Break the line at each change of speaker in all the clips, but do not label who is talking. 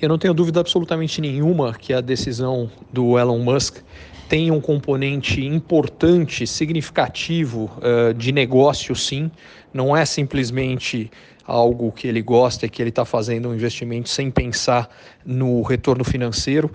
Eu não tenho dúvida absolutamente nenhuma que a decisão do Elon Musk tem um componente importante, significativo uh, de negócio, sim. Não é simplesmente algo que ele gosta e que ele está fazendo um investimento sem pensar no retorno financeiro.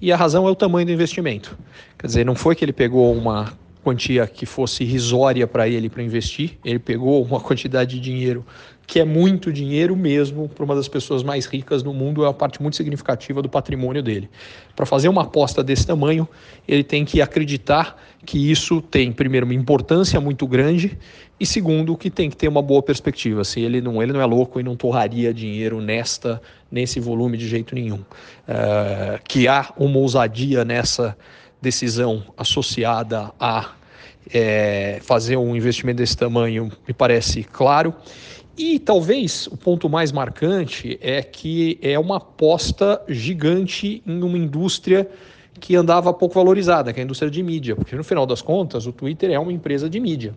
E a razão é o tamanho do investimento. Quer dizer, não foi que ele pegou uma quantia que fosse irrisória para ele para investir, ele pegou uma quantidade de dinheiro que é muito dinheiro mesmo para uma das pessoas mais ricas do mundo, é uma parte muito significativa do patrimônio dele. Para fazer uma aposta desse tamanho, ele tem que acreditar que isso tem, primeiro, uma importância muito grande e, segundo, que tem que ter uma boa perspectiva. Se ele não, ele não é louco e não torraria dinheiro nesta nesse volume de jeito nenhum. Uh, que há uma ousadia nessa decisão associada a é, fazer um investimento desse tamanho me parece claro. E talvez o ponto mais marcante é que é uma aposta gigante em uma indústria que andava pouco valorizada, que é a indústria de mídia, porque no final das contas o Twitter é uma empresa de mídia.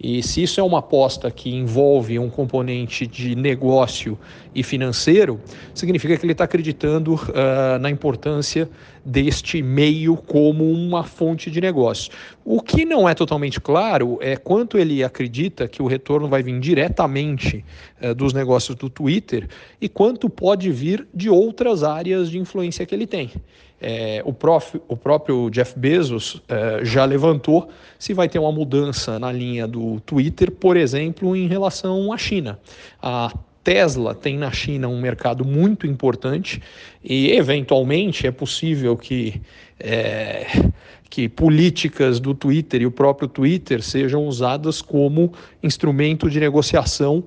E se isso é uma aposta que envolve um componente de negócio e financeiro, significa que ele está acreditando uh, na importância deste meio como uma fonte de negócio. O que não é totalmente claro é quanto ele acredita que o retorno vai vir diretamente uh, dos negócios do Twitter e quanto pode vir de outras áreas de influência que ele tem. É, o, prof, o, próprio Jeff Bezos é, já levantou se vai ter uma mudança na linha do Twitter, por exemplo, em relação à China. A Tesla tem na China um mercado muito importante e, eventualmente, é possível que, é, que políticas do Twitter e o próprio Twitter sejam usadas como instrumento de negociação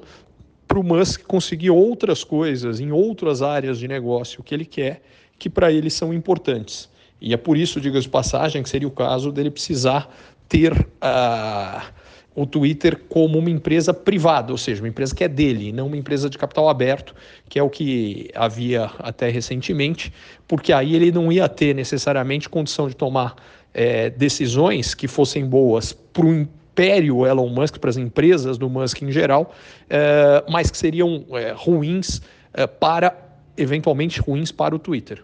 para o Musk conseguir outras coisas em outras áreas de negócio que ele quer que para ele são importantes. E é por isso, diga de passagem, que seria o caso dele precisar ter uh, o Twitter como uma empresa privada, ou seja, uma empresa que é dele, não uma empresa de capital aberto, que é o que havia até recentemente, porque aí ele não ia ter necessariamente condição de tomar é, decisões que fossem boas para o império Elon Musk, para as empresas do Musk em geral, é, mas que seriam é, ruins para, eventualmente ruins para o Twitter.